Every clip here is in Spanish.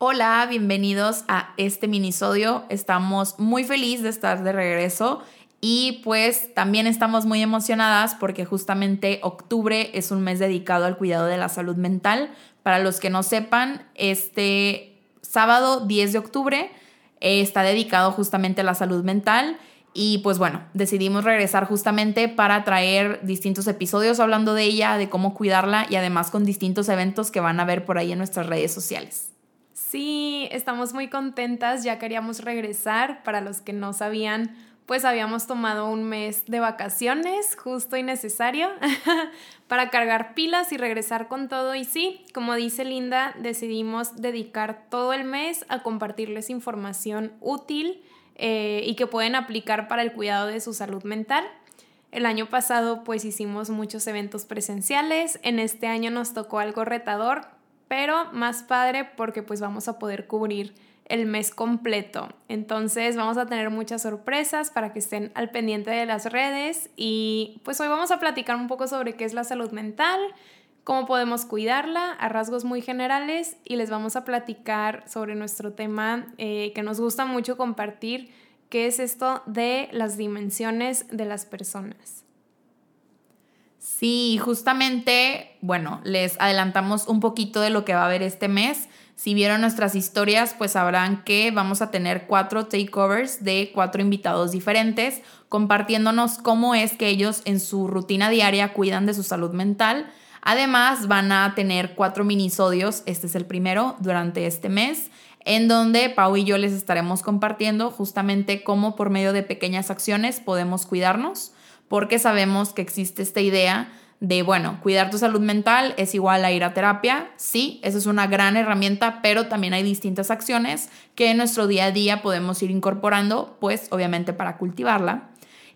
Hola, bienvenidos a este minisodio. Estamos muy felices de estar de regreso y pues también estamos muy emocionadas porque justamente octubre es un mes dedicado al cuidado de la salud mental. Para los que no sepan, este sábado 10 de octubre eh, está dedicado justamente a la salud mental. Y pues bueno, decidimos regresar justamente para traer distintos episodios hablando de ella, de cómo cuidarla y además con distintos eventos que van a ver por ahí en nuestras redes sociales. Sí, estamos muy contentas, ya queríamos regresar. Para los que no sabían, pues habíamos tomado un mes de vacaciones, justo y necesario, para cargar pilas y regresar con todo. Y sí, como dice Linda, decidimos dedicar todo el mes a compartirles información útil eh, y que pueden aplicar para el cuidado de su salud mental. El año pasado pues hicimos muchos eventos presenciales, en este año nos tocó algo retador, pero más padre porque pues vamos a poder cubrir el mes completo. Entonces vamos a tener muchas sorpresas para que estén al pendiente de las redes y pues hoy vamos a platicar un poco sobre qué es la salud mental, cómo podemos cuidarla a rasgos muy generales y les vamos a platicar sobre nuestro tema eh, que nos gusta mucho compartir, que es esto de las dimensiones de las personas. Sí, justamente, bueno, les adelantamos un poquito de lo que va a haber este mes. Si vieron nuestras historias, pues sabrán que vamos a tener cuatro takeovers de cuatro invitados diferentes, compartiéndonos cómo es que ellos en su rutina diaria cuidan de su salud mental. Además, van a tener cuatro minisodios, este es el primero, durante este mes, en donde Pau y yo les estaremos compartiendo justamente cómo por medio de pequeñas acciones podemos cuidarnos porque sabemos que existe esta idea de, bueno, cuidar tu salud mental es igual a ir a terapia. Sí, esa es una gran herramienta, pero también hay distintas acciones que en nuestro día a día podemos ir incorporando, pues obviamente para cultivarla.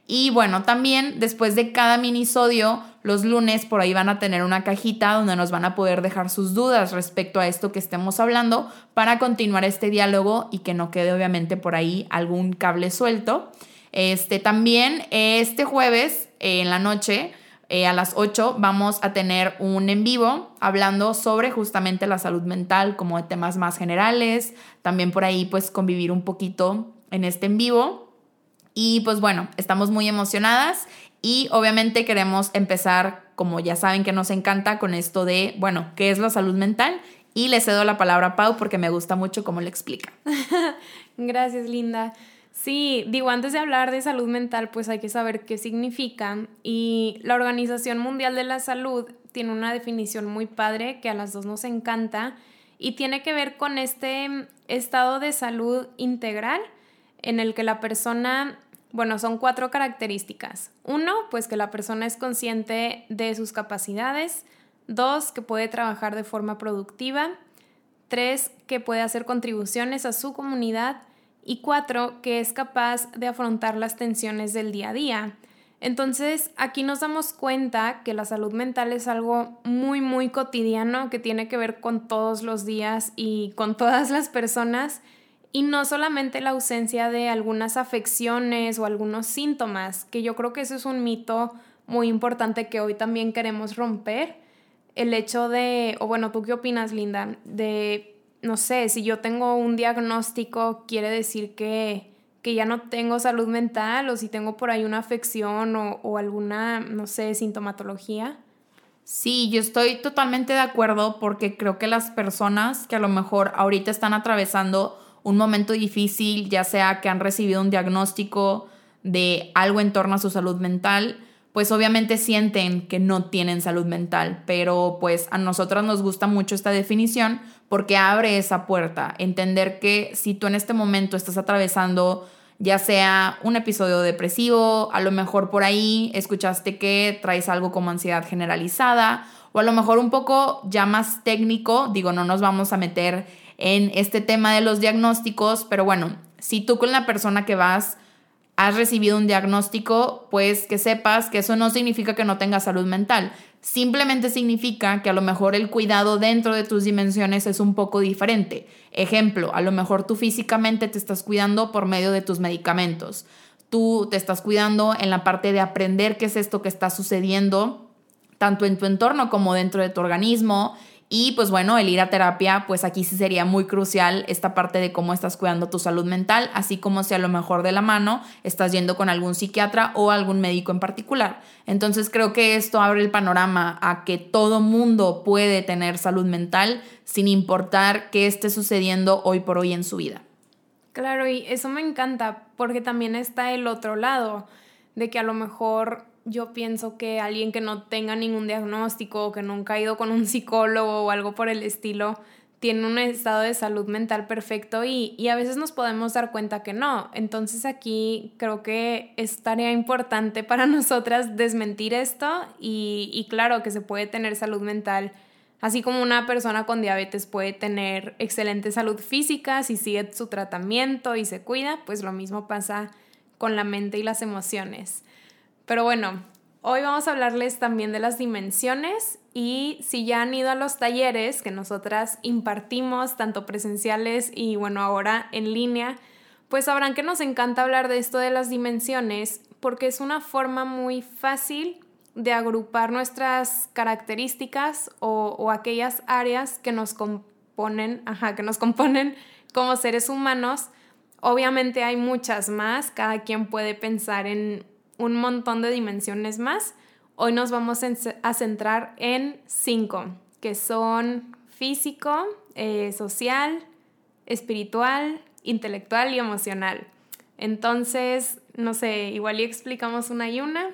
Y bueno, también después de cada minisodio, los lunes por ahí van a tener una cajita donde nos van a poder dejar sus dudas respecto a esto que estemos hablando para continuar este diálogo y que no quede obviamente por ahí algún cable suelto. Este, también este jueves en la noche, eh, a las 8, vamos a tener un en vivo hablando sobre justamente la salud mental, como temas más generales. También por ahí, pues, convivir un poquito en este en vivo. Y pues bueno, estamos muy emocionadas y obviamente queremos empezar, como ya saben que nos encanta, con esto de, bueno, ¿qué es la salud mental? Y le cedo la palabra a Pau porque me gusta mucho cómo le explica. Gracias, Linda. Sí, digo, antes de hablar de salud mental, pues hay que saber qué significa. Y la Organización Mundial de la Salud tiene una definición muy padre que a las dos nos encanta y tiene que ver con este estado de salud integral en el que la persona, bueno, son cuatro características. Uno, pues que la persona es consciente de sus capacidades. Dos, que puede trabajar de forma productiva. Tres, que puede hacer contribuciones a su comunidad y cuatro, que es capaz de afrontar las tensiones del día a día. Entonces, aquí nos damos cuenta que la salud mental es algo muy, muy cotidiano que tiene que ver con todos los días y con todas las personas y no solamente la ausencia de algunas afecciones o algunos síntomas, que yo creo que eso es un mito muy importante que hoy también queremos romper. El hecho de, o bueno, ¿tú qué opinas, Linda? De no sé, si yo tengo un diagnóstico, quiere decir que, ya no tengo salud mental o si tengo por ahí una afección o, o alguna, no sé, sintomatología. Sí, yo estoy totalmente de acuerdo porque creo que las personas que a lo mejor ahorita están atravesando un momento difícil, ya sea que han recibido un diagnóstico de algo en torno a su salud mental, pues obviamente sienten que no tienen salud mental, pero pues a nosotros nos gusta mucho esta definición porque abre esa puerta, entender que si tú en este momento estás atravesando ya sea un episodio depresivo, a lo mejor por ahí escuchaste que traes algo como ansiedad generalizada, o a lo mejor un poco ya más técnico, digo, no nos vamos a meter en este tema de los diagnósticos, pero bueno, si tú con la persona que vas has recibido un diagnóstico, pues que sepas que eso no significa que no tengas salud mental. Simplemente significa que a lo mejor el cuidado dentro de tus dimensiones es un poco diferente. Ejemplo, a lo mejor tú físicamente te estás cuidando por medio de tus medicamentos. Tú te estás cuidando en la parte de aprender qué es esto que está sucediendo, tanto en tu entorno como dentro de tu organismo. Y pues bueno, el ir a terapia, pues aquí sí sería muy crucial esta parte de cómo estás cuidando tu salud mental, así como si a lo mejor de la mano estás yendo con algún psiquiatra o algún médico en particular. Entonces creo que esto abre el panorama a que todo mundo puede tener salud mental sin importar qué esté sucediendo hoy por hoy en su vida. Claro, y eso me encanta porque también está el otro lado, de que a lo mejor yo pienso que alguien que no tenga ningún diagnóstico o que nunca ha ido con un psicólogo o algo por el estilo, tiene un estado de salud mental perfecto y, y, a veces nos podemos dar cuenta que no. Entonces aquí creo que es tarea importante para nosotras desmentir esto y, y claro que se puede tener salud mental Así como una persona con diabetes puede tener excelente salud física si sigue su tratamiento y se cuida, pues lo mismo pasa con la mente y las emociones. Pero bueno, hoy vamos a hablarles también de las dimensiones y si ya han ido a los talleres que nosotras impartimos, tanto presenciales y bueno, ahora en línea, pues sabrán que nos encanta hablar de esto de las dimensiones porque es una forma muy fácil de agrupar nuestras características o, aquellas áreas que nos componen, ajá, que nos componen como seres humanos. Obviamente hay muchas más, cada quien puede pensar en un montón de dimensiones más. Hoy nos vamos a centrar en cinco, que son físico, eh, social, espiritual, intelectual y emocional. Entonces, no sé, igual y explicamos una y una.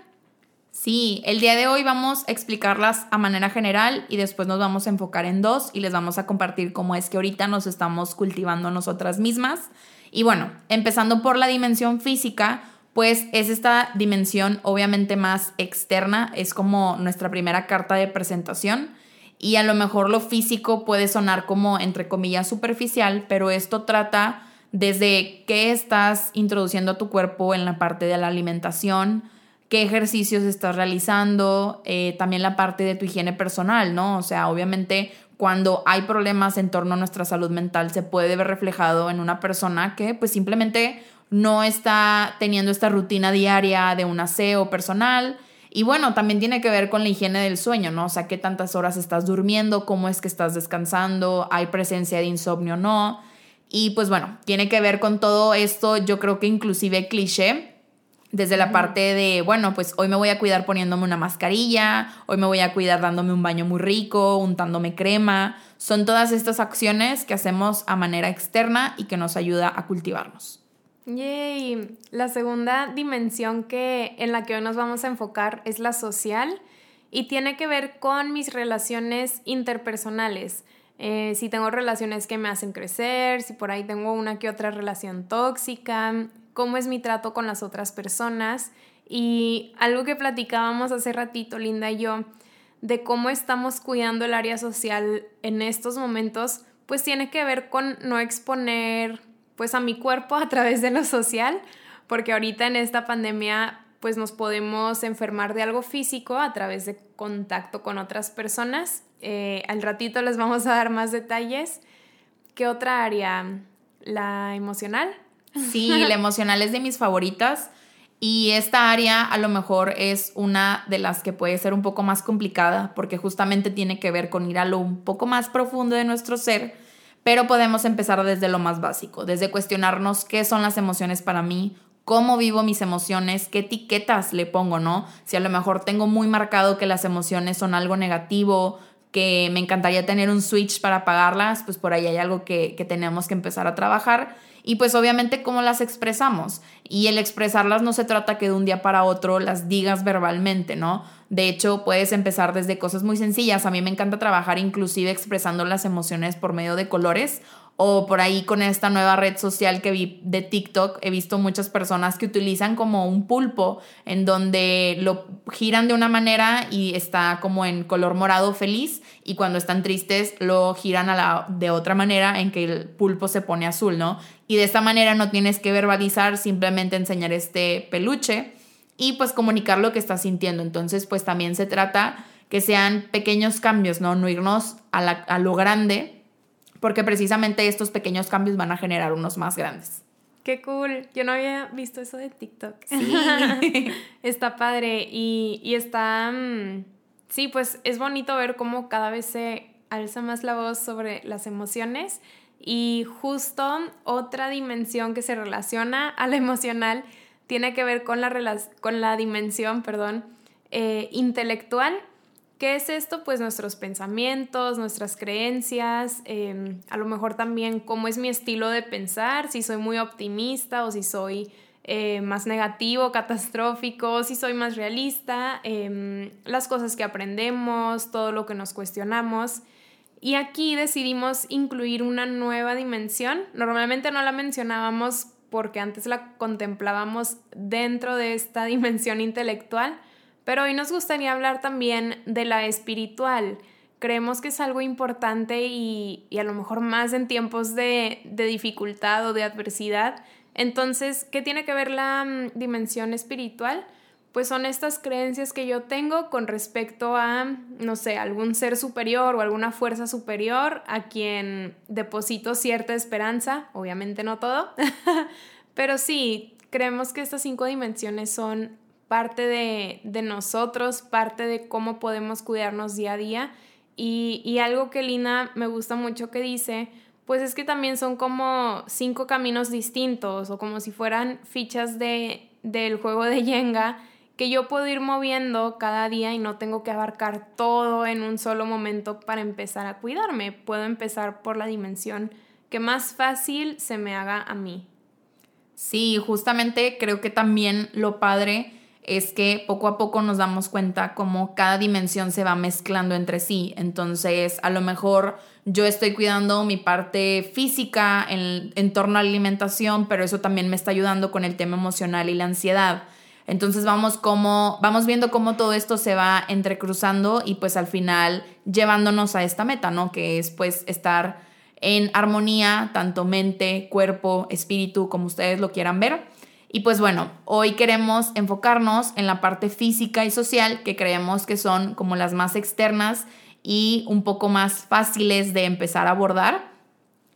Sí, el día de hoy vamos a explicarlas a manera general y después nos vamos a enfocar en dos y les vamos a compartir cómo es que ahorita nos estamos cultivando nosotras mismas. Y bueno, empezando por la dimensión física, pues es esta dimensión obviamente más externa, es como nuestra primera carta de presentación y a lo mejor lo físico puede sonar como entre comillas superficial, pero esto trata desde qué estás introduciendo a tu cuerpo en la parte de la alimentación, qué ejercicios estás realizando, eh, también la parte de tu higiene personal, ¿no? O sea, obviamente cuando hay problemas en torno a nuestra salud mental se puede ver reflejado en una persona que pues simplemente no está teniendo esta rutina diaria de un aseo personal. Y bueno, también tiene que ver con la higiene del sueño, ¿no? O sea, qué tantas horas estás durmiendo, cómo es que estás descansando, hay presencia de insomnio o no. Y pues bueno, tiene que ver con todo esto, yo creo que inclusive cliché, desde la parte de, bueno, pues hoy me voy a cuidar poniéndome una mascarilla, hoy me voy a cuidar dándome un baño muy rico, untándome crema. Son todas estas acciones que hacemos a manera externa y que nos ayuda a cultivarnos. Yay. La segunda dimensión que, en la que hoy nos vamos a enfocar es la social y tiene que ver con mis relaciones interpersonales. Eh, si tengo relaciones que me hacen crecer, si por ahí tengo una que otra relación tóxica, cómo es mi trato con las otras personas y algo que platicábamos hace ratito, Linda y yo, de cómo estamos cuidando el área social en estos momentos, pues tiene que ver con no exponer pues a mi cuerpo a través de lo social, porque ahorita en esta pandemia pues nos podemos enfermar de algo físico a través de contacto con otras personas. Eh, al ratito les vamos a dar más detalles. ¿Qué otra área? ¿La emocional? Sí, la emocional es de mis favoritas. Y esta área a lo mejor es una de las que puede ser un poco más complicada porque justamente tiene que ver con ir a lo un poco más profundo de nuestro ser, pero podemos empezar desde lo más básico, desde cuestionarnos qué son las emociones para mí, cómo vivo mis emociones, qué etiquetas le pongo, ¿no? Si a lo mejor tengo muy marcado que las emociones son algo negativo, que me encantaría tener un switch para apagarlas, pues por ahí hay algo que, que tenemos que empezar a trabajar y pues obviamente cómo las expresamos. Y el expresarlas no se trata que de un día para otro las digas verbalmente, ¿no? De hecho, puedes empezar desde cosas muy sencillas. A mí me encanta trabajar inclusive expresando las emociones por medio de colores o por ahí con esta nueva red social que vi de TikTok, he visto muchas personas que utilizan como un pulpo en donde lo giran de una manera y está como en color morado feliz y cuando están tristes lo giran a la, de otra manera en que el pulpo se pone azul, ¿no? Y de esta manera no tienes que verbalizar, simplemente enseñar este peluche y pues comunicar lo que estás sintiendo. Entonces pues también se trata que sean pequeños cambios, ¿no? No irnos a, a lo grande porque precisamente estos pequeños cambios van a generar unos más grandes. Qué cool. Yo no había visto eso de TikTok. Sí. está padre y, y está... Mm, sí, pues es bonito ver cómo cada vez se alza más la voz sobre las emociones y justo otra dimensión que se relaciona a la emocional tiene que ver con la, con la dimensión, perdón, eh, intelectual. ¿Qué es esto? Pues nuestros pensamientos, nuestras creencias, em, a lo mejor también cómo es mi estilo de pensar, si soy muy optimista o si soy eh, más negativo, catastrófico, si soy más realista, em, las cosas que aprendemos, todo lo que nos cuestionamos. Y aquí decidimos incluir una nueva dimensión. Normalmente no la mencionábamos porque antes la contemplábamos dentro de esta dimensión intelectual, pero hoy nos gustaría hablar también de la espiritual. Creemos que es algo importante y, a lo mejor más en tiempos de, de dificultad o de adversidad entonces, ¿qué tiene que ver la mm, dimensión espiritual? Pues son estas creencias que yo tengo con respecto a, no sé, algún ser superior o alguna fuerza superior a quien deposito cierta esperanza, obviamente no todo, pero sí, creemos que estas cinco dimensiones son parte de, nosotros, parte de cómo podemos cuidarnos día a día. Y, y algo que Lina me gusta mucho que dice, pues es que también son como cinco caminos distintos o como si fueran fichas de, del juego de Jenga que yo puedo ir moviendo cada día y no tengo que abarcar todo en un solo momento para empezar a cuidarme. Puedo empezar por la dimensión que más fácil se me haga a mí. Sí, justamente creo que también lo padre es que poco a poco nos damos cuenta cómo cada dimensión se va mezclando entre sí. Entonces, a lo mejor yo estoy cuidando mi parte física en, torno a la alimentación, pero eso también me está ayudando con el tema emocional y la ansiedad. Entonces vamos como vamos viendo cómo todo esto se va entrecruzando y pues al final llevándonos a esta meta, ¿no? Que es pues estar en armonía, tanto mente, cuerpo, espíritu, como ustedes lo quieran ver. Y pues bueno, hoy queremos enfocarnos en la parte física y social que creemos que son como las más externas y un poco más fáciles de empezar a abordar.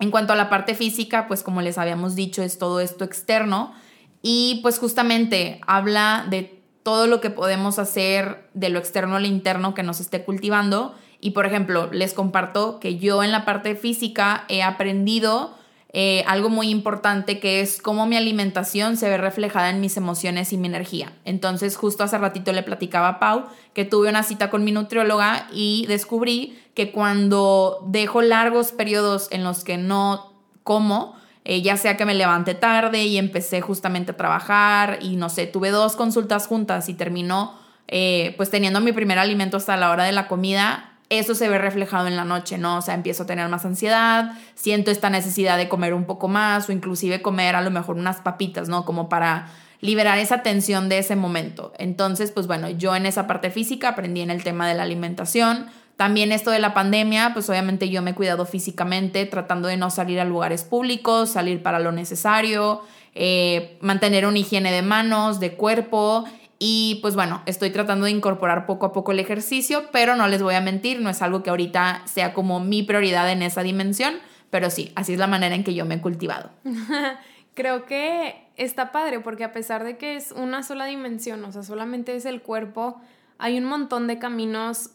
En cuanto a la parte física, pues como les habíamos dicho, es todo esto externo y pues justamente habla de todo lo que podemos hacer de lo externo al interno que nos esté cultivando. Y por ejemplo, les comparto que yo en la parte física he aprendido eh, algo muy importante que es cómo mi alimentación se ve reflejada en mis emociones y mi energía. Entonces, justo hace ratito le platicaba a Pau que tuve una cita con mi nutrióloga y descubrí que cuando dejo largos periodos en los que no como, eh, ya sea que me levante tarde y empecé justamente a trabajar y no sé, tuve dos consultas juntas y terminó eh, pues teniendo mi primer alimento hasta la hora de la comida, eso se ve reflejado en la noche, ¿no? O sea, empiezo a tener más ansiedad, siento esta necesidad de comer un poco más o inclusive comer a lo mejor unas papitas, ¿no? Como para liberar esa tensión de ese momento. Entonces, pues bueno, yo en esa parte física aprendí en el tema de la alimentación. También esto de la pandemia, pues obviamente yo me he cuidado físicamente, tratando de no salir a lugares públicos, salir para lo necesario, eh, mantener una higiene de manos, de cuerpo y pues bueno, estoy tratando de incorporar poco a poco el ejercicio, pero no les voy a mentir, no es algo que ahorita sea como mi prioridad en esa dimensión, pero sí, así es la manera en que yo me he cultivado. Creo que está padre porque a pesar de que es una sola dimensión, o sea, solamente es el cuerpo, hay un montón de caminos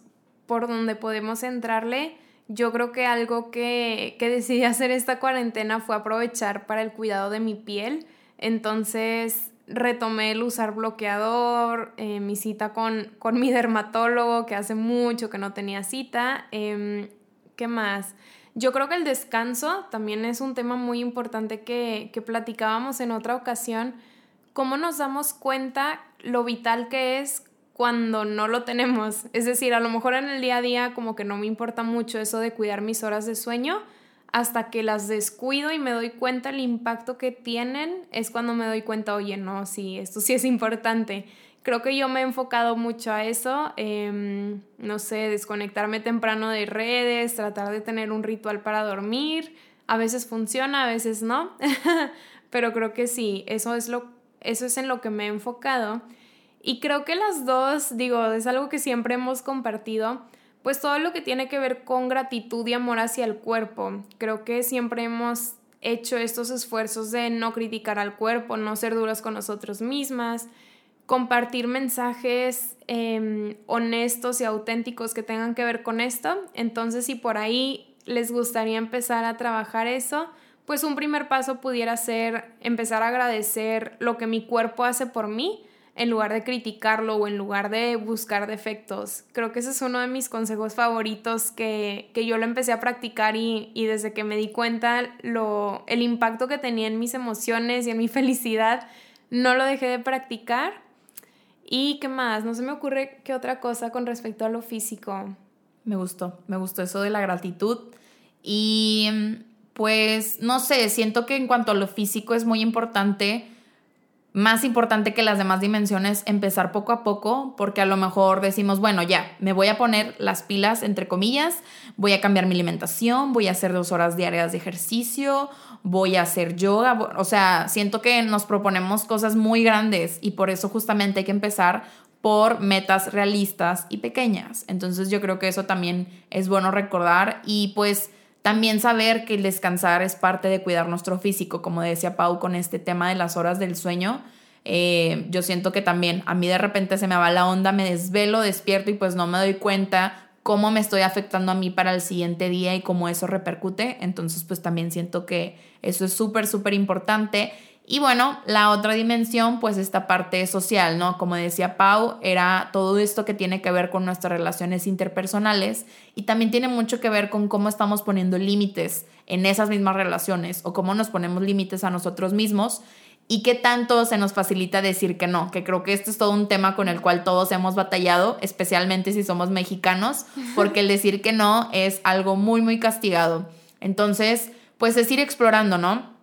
por donde podemos entrarle. Yo creo que algo que, que decidí hacer esta cuarentena fue aprovechar para el cuidado de mi piel. Entonces, retomé el usar bloqueador, eh, mi cita con, con, mi dermatólogo, que hace mucho que no tenía cita. Em, ¿Qué más? Yo creo que el descanso también es un tema muy importante que, que platicábamos en otra ocasión. ¿Cómo nos damos cuenta lo vital que es cuando no lo tenemos? Es decir, a lo mejor en el día a día como que no me importa mucho eso de cuidar mis horas de sueño, hasta que las descuido y me doy cuenta el impacto que tienen, es cuando me doy cuenta, oye, no, sí, esto sí es importante. Creo que yo me he enfocado mucho a eso, em, no sé, desconectarme temprano de redes, tratar de tener un ritual para dormir. A veces funciona, a veces no, pero creo que sí, eso es, lo, eso es en lo que me he enfocado. Y creo que las dos, digo, es algo que siempre hemos compartido, pues todo lo que tiene que ver con gratitud y amor hacia el cuerpo. Creo que siempre hemos hecho estos esfuerzos de no criticar al cuerpo, no ser duras con nosotros mismas. compartir mensajes em, honestos y auténticos que tengan que ver con esto. Entonces, si por ahí les gustaría empezar a trabajar eso, pues un primer paso pudiera ser empezar a agradecer lo que mi cuerpo hace por mí en lugar de criticarlo o en lugar de buscar defectos. Creo que ese es uno de mis consejos favoritos que, yo lo empecé a practicar y, y, desde que me di cuenta lo, el impacto que tenía en mis emociones y en mi felicidad, no lo dejé de practicar ¿Y qué más? No se me ocurre qué otra cosa con respecto a lo físico. Me gustó, me gustó eso de la gratitud. Y pues, no sé, siento que en cuanto a lo físico es muy importante, más importante que las demás dimensiones, empezar poco a poco, porque a lo mejor decimos, bueno, ya, me voy a poner las pilas, entre comillas, voy a cambiar mi alimentación, voy a hacer dos horas diarias de ejercicio voy a hacer yoga. O sea, siento que nos proponemos cosas muy grandes y por eso justamente hay que empezar por metas realistas y pequeñas. Entonces yo creo que eso también es bueno recordar y pues también saber que el descansar es parte de cuidar nuestro físico, como decía Pau con este tema de las horas del sueño. Eh, yo siento que también a mí de repente se me va la onda, me desvelo, despierto y pues no me doy cuenta cómo me estoy afectando a mí para el siguiente día y cómo eso repercute. Entonces, pues también siento que eso es súper, súper importante. Y bueno, la otra dimensión, pues esta parte social, ¿no? Como decía Pau, era todo esto que tiene que ver con nuestras relaciones interpersonales y también tiene mucho que ver con cómo estamos poniendo límites en esas mismas relaciones o cómo nos ponemos límites a nosotros mismos y qué tanto se nos facilita decir que no, que creo que este es todo un tema con el cual todos hemos batallado, especialmente si somos mexicanos, porque el decir que no es algo muy, muy castigado. Entonces, pues es ir explorando, ¿no?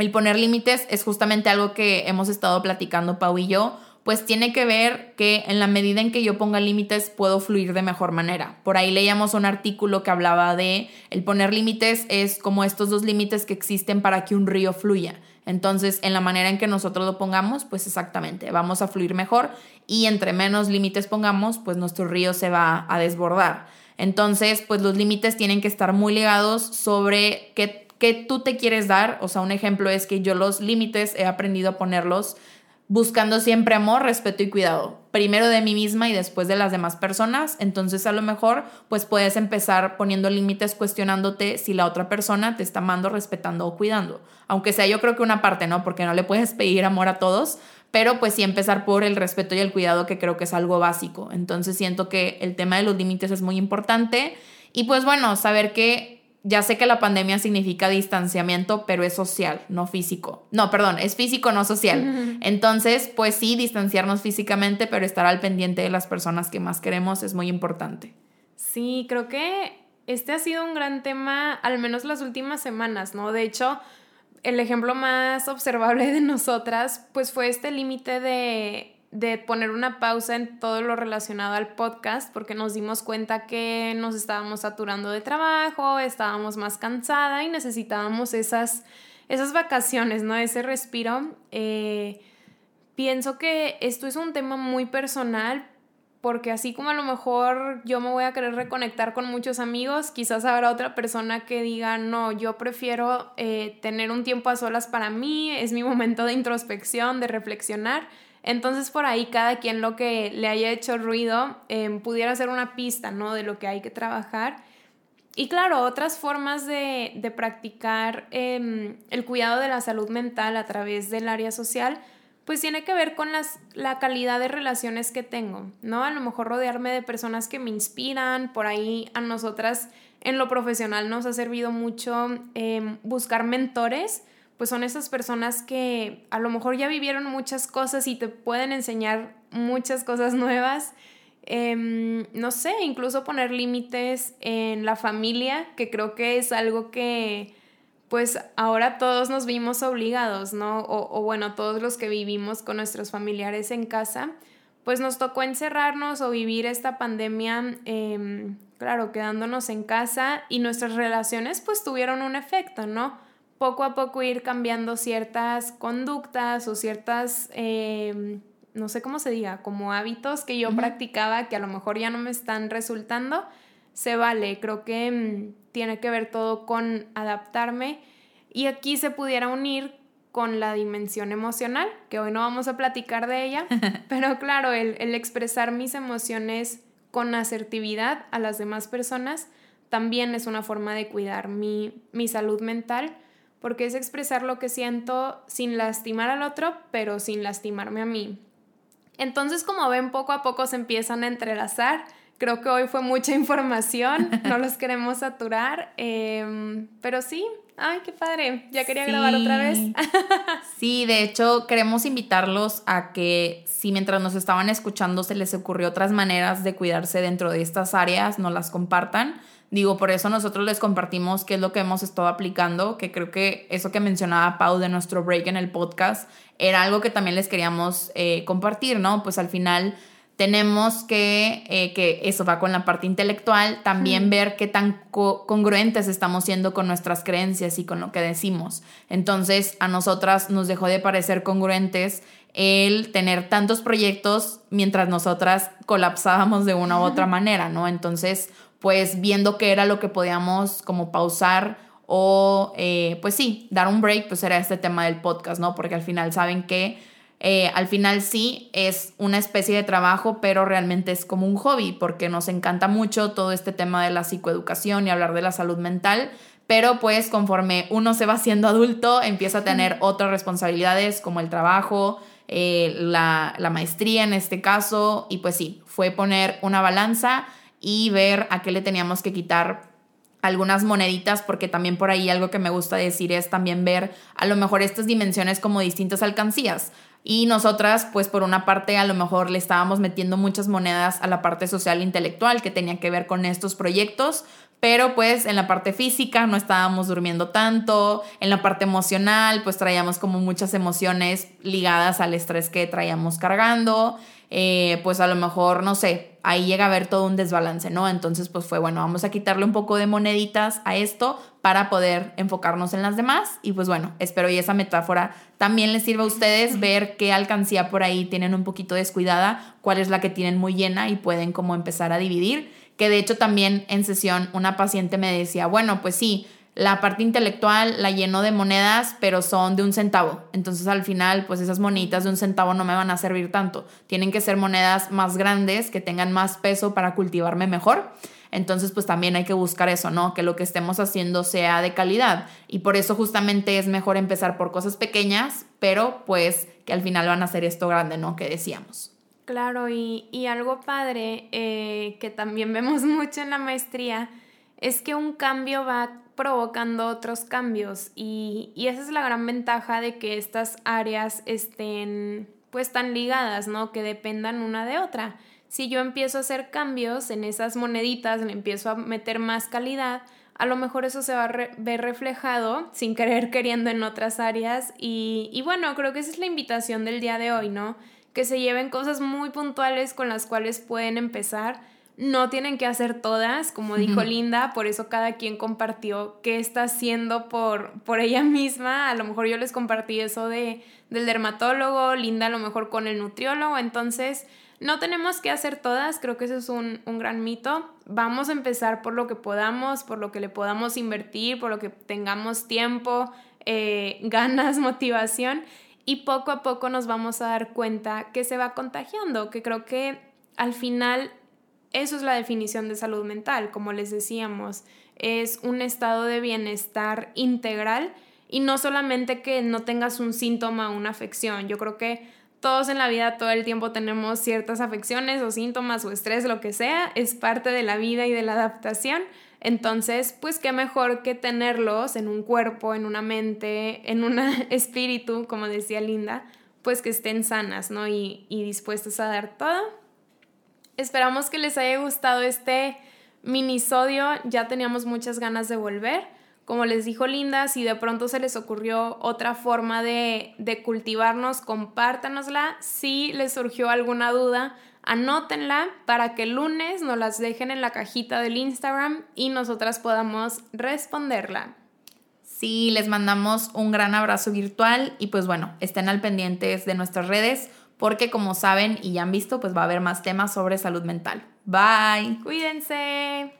El poner límites es justamente algo que hemos estado platicando Pau y yo, pues tiene que ver que en la medida en que yo ponga límites puedo fluir de mejor manera. Por ahí leíamos un artículo que hablaba de el poner límites es como estos dos límites que existen para que un río fluya. Entonces, en la manera en que nosotros lo pongamos, pues exactamente, vamos a fluir mejor y entre menos límites pongamos, pues nuestro río se va a desbordar. Entonces, pues los límites tienen que estar muy ligados sobre qué, qué tú te quieres dar. O sea, un ejemplo es que yo los límites he aprendido a ponerlos buscando siempre amor, respeto y cuidado, primero de mí misma y después de las demás personas. Entonces a lo mejor pues puedes empezar poniendo límites cuestionándote si la otra persona te está amando, respetando o cuidando. Aunque sea yo creo que una parte, ¿no? Porque no le puedes pedir amor a todos, pero pues sí empezar por el respeto y el cuidado que creo que es algo básico. Entonces siento que el tema de los límites es muy importante y pues bueno, saber que ya sé que la pandemia significa distanciamiento, pero es social, no físico. No, perdón, es físico, no social. Entonces, pues sí, distanciarnos físicamente, pero estar al pendiente de las personas que más queremos es muy importante. Sí, creo que este ha sido un gran tema, al menos las últimas semanas, ¿no? De hecho, el ejemplo más observable de nosotras, pues fue este límite de de poner una pausa en todo lo relacionado al podcast porque nos dimos cuenta que nos estábamos saturando de trabajo, estábamos más cansada y necesitábamos esas, esas vacaciones, ¿no? Ese respiro. Eh, pienso que esto es un tema muy personal porque así como a lo mejor yo me voy a querer reconectar con muchos amigos, quizás habrá otra persona que diga, no, yo prefiero eh, tener un tiempo a solas para mí, es mi momento de introspección, de reflexionar entonces por ahí cada quien lo que le haya hecho ruido em, pudiera ser una pista, ¿no? De lo que hay que trabajar. Y claro, otras formas de, de practicar em, el cuidado de la salud mental a través del área social, pues tiene que ver con las, la calidad de relaciones que tengo, ¿no? A lo mejor rodearme de personas que me inspiran, por ahí a nosotras en lo profesional nos ha servido mucho em, buscar mentores pues son esas personas que a lo mejor ya vivieron muchas cosas y te pueden enseñar muchas cosas nuevas. Em, no sé, incluso poner límites en la familia, que creo que es algo que pues ahora todos nos vimos obligados, ¿no? O, bueno, todos los que vivimos con nuestros familiares en casa, pues nos tocó encerrarnos o vivir esta pandemia, em, claro, quedándonos en casa y nuestras relaciones pues tuvieron un efecto, ¿no? Poco a poco ir cambiando ciertas conductas o ciertas, em, no sé cómo se diga, como hábitos que yo practicaba que a lo mejor ya no me están resultando, se vale. Creo que em, tiene que ver todo con adaptarme. Y aquí se pudiera unir con la dimensión emocional, que hoy no vamos a platicar de ella, pero claro, el, el expresar mis emociones con asertividad a las demás personas también es una forma de cuidar mi, mi salud mental, porque es expresar lo que siento sin lastimar al otro, pero sin lastimarme a mí. Entonces, como ven, poco a poco se empiezan a entrelazar. Creo que hoy fue mucha información, no los queremos saturar, em, pero sí, ay, qué padre, ya quería grabar otra vez. sí, de hecho, queremos invitarlos a que si mientras nos estaban escuchando se les ocurrió otras maneras de cuidarse dentro de estas áreas, nos las compartan Digo, por eso nosotros les compartimos qué es lo que hemos estado aplicando, que creo que eso que mencionaba Pau de nuestro break en el podcast era algo que también les queríamos eh, compartir, ¿no? Pues al final tenemos que, eh, que eso va con la parte intelectual, también ver qué tan congruentes estamos siendo con nuestras creencias y con lo que decimos. Entonces, a nosotras nos dejó de parecer congruentes el tener tantos proyectos mientras nosotras colapsábamos de una u otra manera, ¿no? Entonces, pues viendo qué era lo que podíamos como pausar o eh, pues sí, dar un break, pues era este tema del podcast, ¿no? Porque al final saben que eh, al final sí es una especie de trabajo, pero realmente es como un hobby, porque nos encanta mucho todo este tema de la psicoeducación y hablar de la salud mental, pero pues conforme uno se va haciendo adulto, empieza a tener otras responsabilidades como el trabajo, eh, la, la maestría en este caso, y pues sí, fue poner una balanza y ver a qué le teníamos que quitar algunas moneditas, porque también por ahí algo que me gusta decir es también ver a lo mejor estas dimensiones como distintas alcancías. Y nosotras, pues por una parte, a lo mejor le estábamos metiendo muchas monedas a la parte social e intelectual que tenía que ver con estos proyectos, pero pues en la parte física no estábamos durmiendo tanto, en la parte emocional, pues traíamos como muchas emociones ligadas al estrés que traíamos cargando. Eh, pues a lo mejor, no sé, ahí llega a haber todo un desbalance, ¿no? Entonces, pues fue, bueno, vamos a quitarle un poco de moneditas a esto para poder enfocarnos en las demás. Y pues bueno, espero y esa metáfora también les sirva a ustedes ver qué alcancía por ahí tienen un poquito descuidada, cuál es la que tienen muy llena y pueden como empezar a dividir. Que de hecho también en sesión una paciente me decía, bueno, pues sí, la parte intelectual la lleno de monedas, pero son de un centavo. Entonces al final, pues esas monitas de un centavo no me van a servir tanto. Tienen que ser monedas más grandes, que tengan más peso para cultivarme mejor. Entonces, pues también hay que buscar eso, ¿no? Que lo que estemos haciendo sea de calidad. Y por eso justamente es mejor empezar por cosas pequeñas, pero pues que al final van a ser esto grande, ¿no? Que decíamos. Claro, y, algo padre eh, que también vemos mucho en la maestría es que un cambio va provocando otros cambios y, esa es la gran ventaja de que estas áreas estén pues tan ligadas, ¿no? Que dependan una de otra. Si yo empiezo a hacer cambios en esas moneditas, le empiezo a meter más calidad, a lo mejor eso se va a ver reflejado sin querer queriendo en otras áreas y, y bueno, creo que esa es la invitación del día de hoy, ¿no? Que se lleven cosas muy puntuales con las cuales pueden empezar no tienen que hacer todas, como dijo Linda, por eso cada quien compartió qué está haciendo por, por ella misma. A lo mejor yo les compartí eso de, del dermatólogo, Linda a lo mejor con el nutriólogo. Entonces, no tenemos que hacer todas, creo que eso es un, gran mito. Vamos a empezar por lo que podamos, por lo que le podamos invertir, por lo que tengamos tiempo, eh, ganas, motivación. Y poco a poco nos vamos a dar cuenta que se va contagiando, que creo que al final eso es la definición de salud mental, como les decíamos, es un estado de bienestar integral y no solamente que no tengas un síntoma o una afección. Yo creo que todos en la vida todo el tiempo tenemos ciertas afecciones o síntomas o estrés, lo que sea, es parte de la vida y de la adaptación. Entonces, pues qué mejor que tenerlos en un cuerpo, en una mente, en un espíritu, como decía Linda, pues que estén sanas, ¿no? Y, y dispuestas a dar todo Esperamos que les haya gustado este minisodio. Ya teníamos muchas ganas de volver. Como les dijo Linda, si de pronto se les ocurrió otra forma de, de cultivarnos, compártanosla. Si les surgió alguna duda, anótenla para que el lunes nos las dejen en la cajita del Instagram y nosotras podamos responderla. Sí, les mandamos un gran abrazo virtual y pues bueno, estén al pendientes de nuestras redes porque como saben y ya han visto, pues va a haber más temas sobre salud mental. Bye. Cuídense.